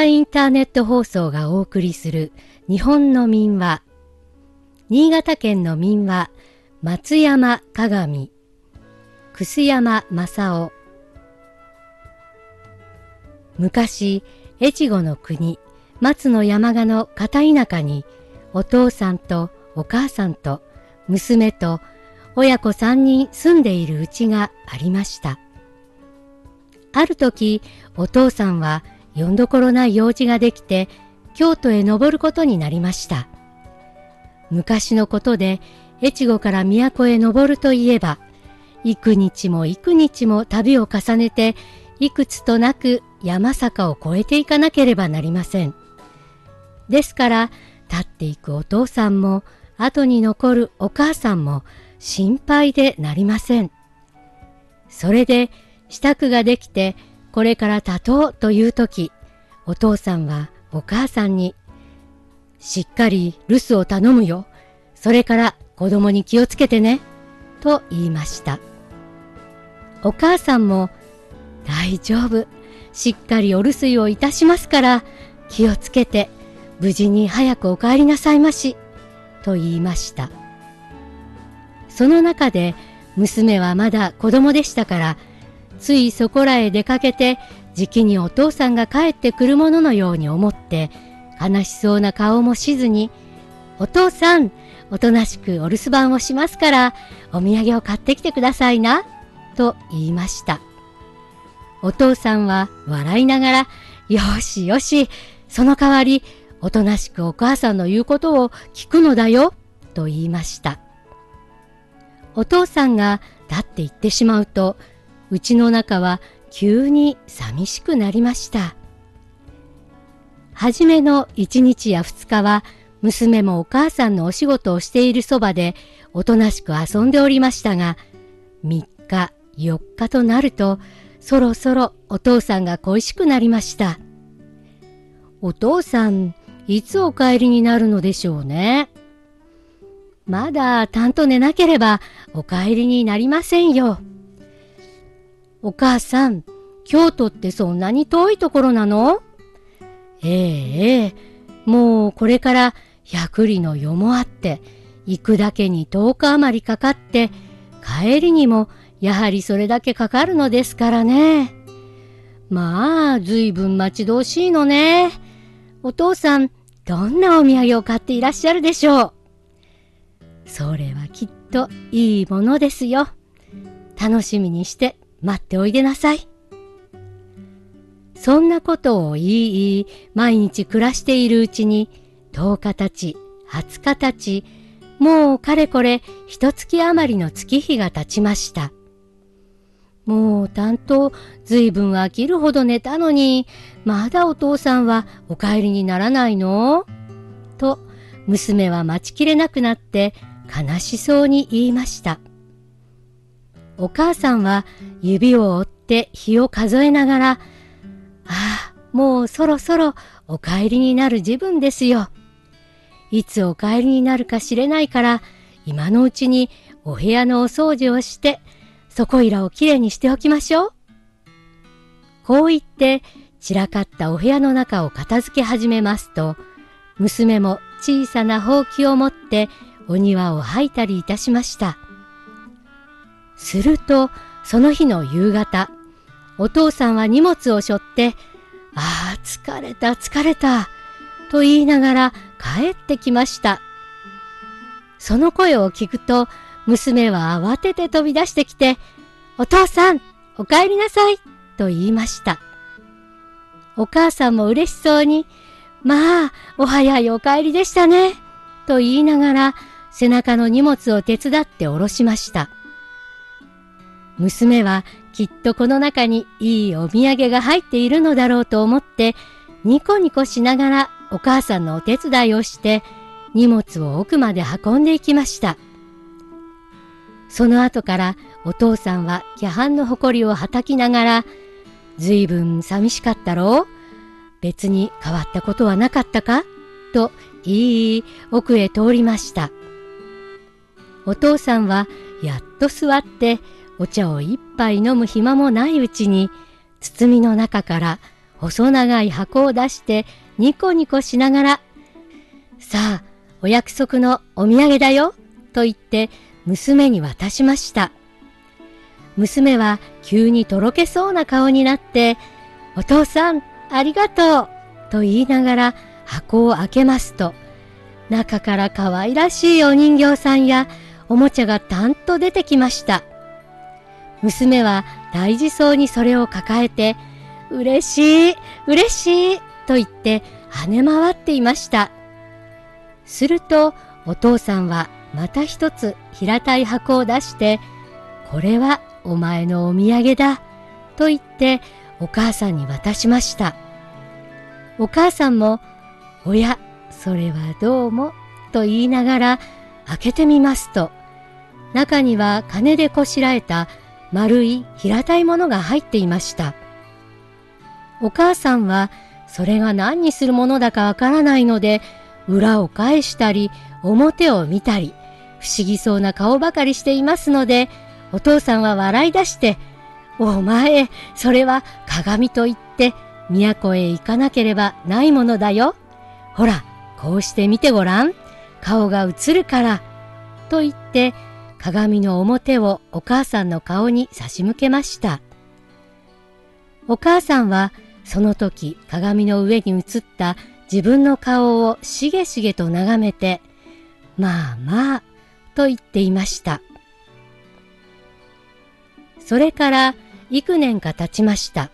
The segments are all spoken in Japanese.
インターネット放送がお送りする日本の民話。新潟県の民話、松山鏡、楠山正夫。昔、越後の国、松の山鹿の片田舎に、お父さんとお母さんと娘と親子三人住んでいるうちがありました。ある時、お父さんはよんどころない用事ができて、京都へ登ることになりました。昔のことで、越後から都へ登るといえば、幾日も幾日も旅を重ねて、いくつとなく山坂を越えていかなければなりません。ですから、立っていくお父さんも、後に残るお母さんも心配でなりません。それで、支度ができて、これから立とうという時、お父さんはお母さんに、しっかり留守を頼むよ。それから子供に気をつけてね。と言いました。お母さんも、大丈夫。しっかりお留守をいたしますから、気をつけて、無事に早くお帰りなさいまし。と言いました。その中で、娘はまだ子供でしたから、ついそこらへ出かけて、じきにお父さんが帰ってくるもののように思って、悲しそうな顔もしずに、お父さん、おとなしくお留守番をしますから、お土産を買ってきてくださいな、と言いました。お父さんは笑いながら、よしよし、その代わり、おとなしくお母さんの言うことを聞くのだよ、と言いました。お父さんが立って行ってしまうと、うちの中は急に寂しくなりました。はじめの一日や二日は娘もお母さんのお仕事をしているそばでおとなしく遊んでおりましたが、三日、四日となるとそろそろお父さんが恋しくなりました。お父さん、いつお帰りになるのでしょうね。まだたんと寝なければお帰りになりませんよ。お母さん、京都ってそんなに遠いところなの？ええええ、もうこれから百里の世もあって、行くだけに10日余りかかって、帰りにもやはりそれだけかかるのですからね。まあ、ずいぶん待ち遠しいのね。お父さん、どんなお土産を買っていらっしゃるでしょう？それはきっといいものですよ。楽しみにして待っておいでなさい。そんなことを言い、毎日暮らしているうちに、10日たち、20日たち、もうかれこれ一月余りの月日が経ちました。もう担当ずいぶん飽きるほど寝たのに、まだお父さんはお帰りにならないの？と、娘は待ちきれなくなって悲しそうに言いました。お母さんは指を折って日を数えながら、ああ、もうそろそろお帰りになる時分ですよ。いつお帰りになるか知れないから、今のうちにお部屋のお掃除をして、そこいらをきれいにしておきましょう。こう言って、散らかったお部屋の中を片付け始めますと、娘も小さなほうきを持ってお庭を吐いたりいたしました。すると、その日の夕方、お父さんは荷物を背負って、ああ、疲れた、疲れた、と言いながら帰ってきました。その声を聞くと、娘は慌てて飛び出してきて、お父さん、お帰りなさい、と言いました。お母さんも嬉しそうに、まあ、お早いお帰りでしたね、と言いながら、背中の荷物を手伝って下ろしました。娘はきっとこの中にいいお土産が入っているのだろうと思ってニコニコしながらお母さんのお手伝いをして荷物を奥まで運んでいきました。その後からお父さんは規範の誇りをはたきながらずいぶん寂しかったろ？う別に変わったことはなかったか？といい奥へ通りました。お父さんはやっと座ってお茶を一杯飲む暇もないうちに、包みの中から細長い箱を出してニコニコしながら、さあ、お約束のお土産だよ、と言って娘に渡しました。娘は急にとろけそうな顔になって、お父さん、ありがとう、と言いながら箱を開けますと、中から可愛らしいお人形さんやおもちゃがたんと出てきました。娘は大事そうにそれを抱えて、嬉しい、嬉しい、と言って跳ね回っていました。するとお父さんはまた一つ平たい箱を出して、これはお前のお土産だ、と言ってお母さんに渡しました。お母さんも、おや、それはどうも、と言いながら開けてみますと、中には金でこしらえた丸い平たいものが入っていました。お母さんはそれが何にするものだかわからないので、裏を返したり表を見たり、不思議そうな顔ばかりしていますので、お父さんは笑い出して、お前、それは鏡と言って、都へ行かなければないものだよ。ほら、こうして見てごらん。顔が映るから。と言って、鏡の表をお母さんの顔に差し向けました。お母さんはその時鏡の上に映った自分の顔をしげしげと眺めて、まあまあ、と言っていました。それから幾年か経ちました。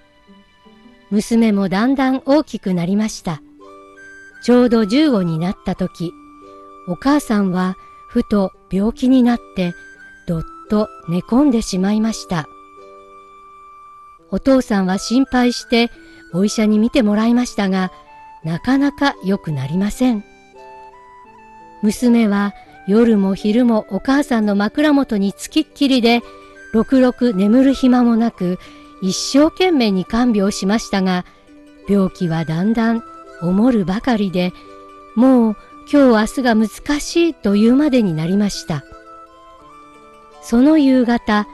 娘もだんだん大きくなりました。ちょうど15になった時、お母さんはふと病気になってどっと寝込んでしまいました。お父さんは心配してお医者に診てもらいましたが、なかなか良くなりません。娘は夜も昼もお母さんの枕元につきっきりで、ろくろく眠る暇もなく、一生懸命に看病しましたが、病気はだんだん思るばかりで、もう今日明日が難しいというまでになりました。その夕方、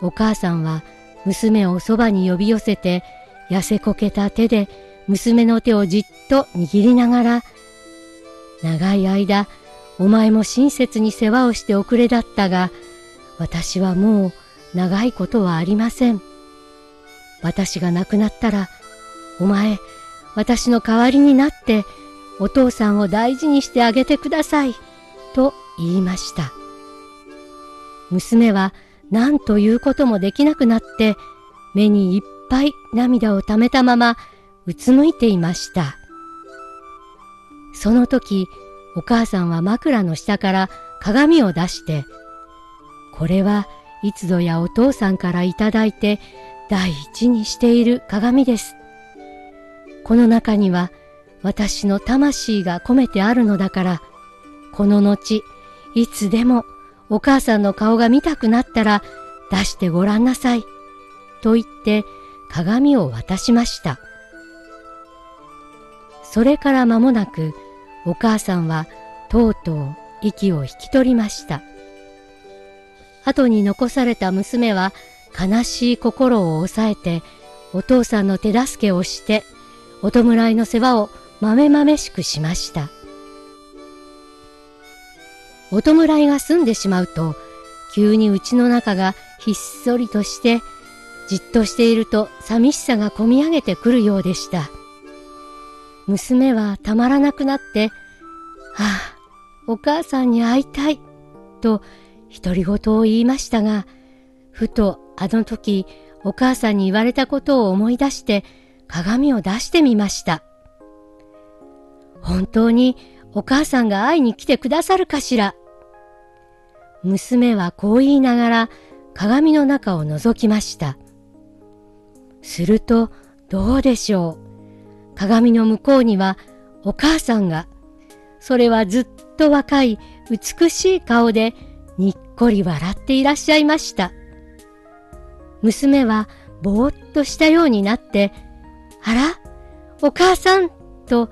お母さんは娘をそばに呼び寄せて、痩せこけた手で娘の手をじっと握りながら、長い間、お前も親切に世話をしておくれだったが、私はもう長いことはありません。私が亡くなったら、お前、私の代わりになってお父さんを大事にしてあげてください、と言いました。娘は何ということもできなくなって、目にいっぱい涙をためたままうつむいていました。その時、お母さんは枕の下から鏡を出して、これはいつぞやお父さんからいただいて第一にしている鏡です。この中には私の魂が込めてあるのだから、この後、いつでもお母さんの顔が見たくなったら出してごらんなさい。と言って鏡を渡しました。それから間もなくお母さんはとうとう息を引き取りました。後に残された娘は悲しい心を抑えてお父さんの手助けをしてお弔いの世話をまめまめしくしました。お弔いが済んでしまうと、急に家の中がひっそりとして、じっとしていると寂しさがこみ上げてくるようでした。娘はたまらなくなって、はあ、お母さんに会いたい、と独り言を言いましたが、ふとあの時お母さんに言われたことを思い出して鏡を出してみました。本当にお母さんが会いに来てくださるかしら。娘はこう言いながら鏡の中を覗きました。するとどうでしょう。鏡の向こうにはお母さんが、それはずっと若い美しい顔でにっこり笑っていらっしゃいました。娘はぼーっとしたようになって、あらお母さんと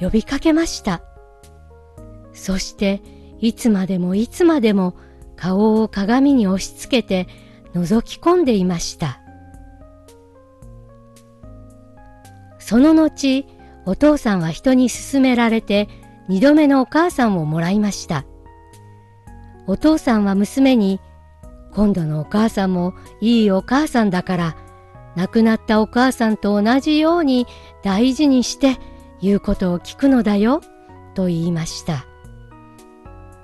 呼びかけました。そしていつまでもいつまでも顔を鏡に押し付けて覗き込んでいました。その後、お父さんは人に勧められて二度目のお母さんをもらいました。お父さんは娘に、今度のお母さんもいいお母さんだから、亡くなったお母さんと同じように大事にして言うことを聞くのだよ、と言いました。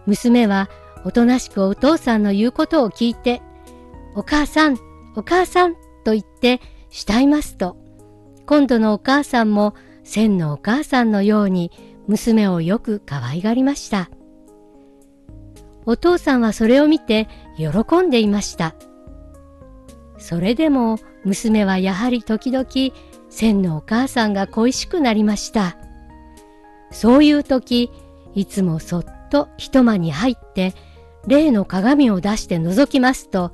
娘はおとなしくお父さんの言うことを聞いて、お母さん、お母さんと言って慕いますと、今度のお母さんも千のお母さんのように娘をよく可愛がりました。お父さんはそれを見て喜んでいました。それでも娘はやはり時々千のお母さんが恋しくなりました。そういう時、いつもそっと一間に入って例の鏡を出して覗きますと、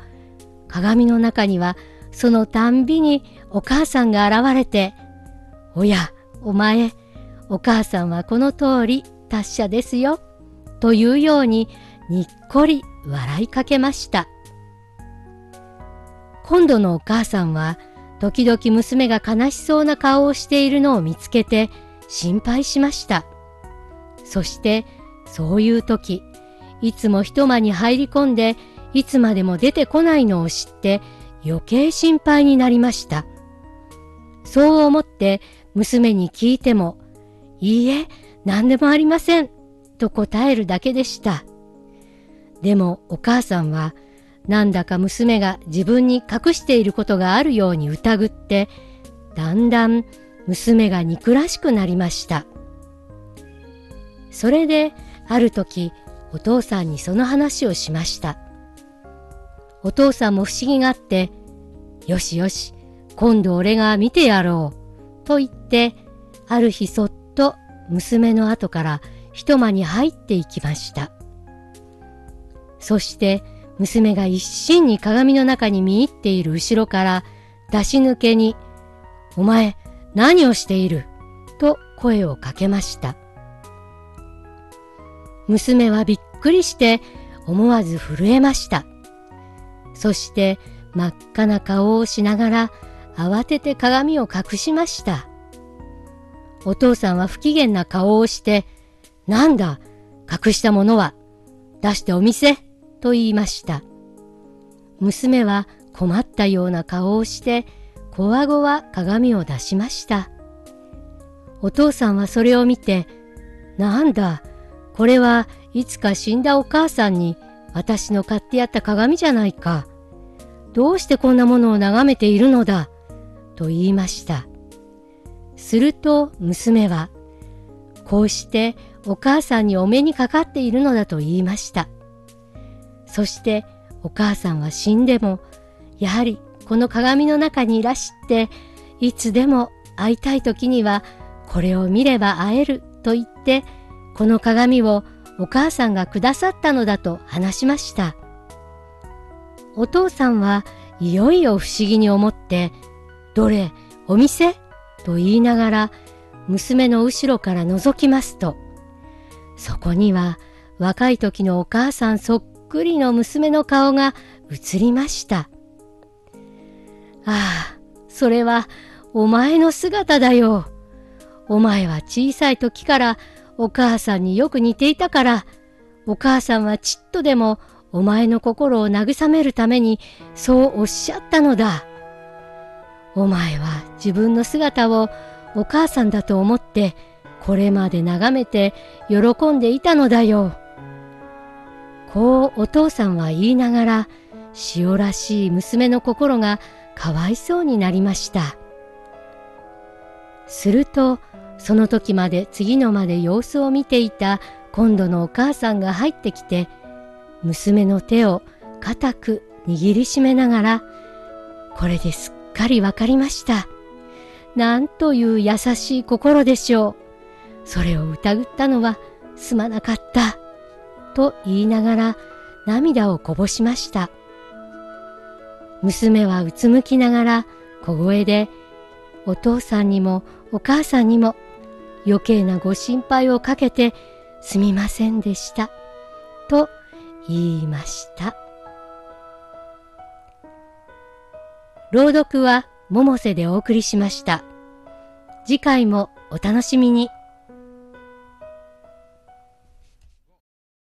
鏡の中にはそのたんびにお母さんが現れて、おや、お前、お母さんはこの通り達者ですよ、というようににっこり笑いかけました。今度のお母さんは、時々娘が悲しそうな顔をしているのを見つけて心配しました。そして、そういう時、いつも一間に入り込んで、いつまでも出てこないのを知って余計心配になりました。そう思って娘に聞いても、いいえ、何でもありません、と答えるだけでした。でもお母さんは、なんだか娘が自分に隠していることがあるように疑って、だんだん娘が憎らしくなりました。それで、ある時、お父さんにその話をしました。お父さんも不思議があって、よしよし、今度俺が見てやろう、と言って、ある日そっと娘の後から一間に入っていきました。そして娘が一心に鏡の中に見入っている後ろから出し抜けに、お前何をしている？と声をかけました。娘はびっくりして思わず震えました。そして真っ赤な顔をしながら慌てて鏡を隠しました。お父さんは不機嫌な顔をして、なんだ、隠したものは、出してお見せ、と言いました。娘は困ったような顔をして、こわごわ鏡を出しました。お父さんはそれを見て、なんだ、これはいつか死んだお母さんに私の買ってやった鏡じゃないか。どうしてこんなものを眺めているのだと言いました。すると娘は、こうしてお母さんにお目にかかっているのだと言いました。そしてお母さんは死んでも、やはりこの鏡の中にいらして、いつでも会いたい時にはこれを見れば会えると言って、この鏡をお母さんがくださったのだと話しました。お父さんはいよいよ不思議に思って、どれ、お店？と言いながら娘の後ろから覗きますと、そこには若い時のお母さんそっくりの娘の顔が映りました。ああ、それはお前の姿だよ。お前は小さい時からお母さんによく似ていたから、お母さんはちっとでもお前の心を慰めるためにそうおっしゃったのだ。お前は自分の姿をお母さんだと思ってこれまで眺めて喜んでいたのだよ。こうお父さんは言いながら塩らしい娘の心がかわいそうになりました。するとその時まで次のまで様子を見ていた今度のお母さんが入ってきて娘の手を固く握りしめながらこれですっかりわかりました。なんという優しい心でしょう。それを疑ったのはすまなかった。と言いながら涙をこぼしました。娘はうつむきながら小声でお父さんにもお母さんにも余計なご心配をかけてすみませんでした。と言いました。朗読は百瀬でお送りしました。次回もお楽しみに。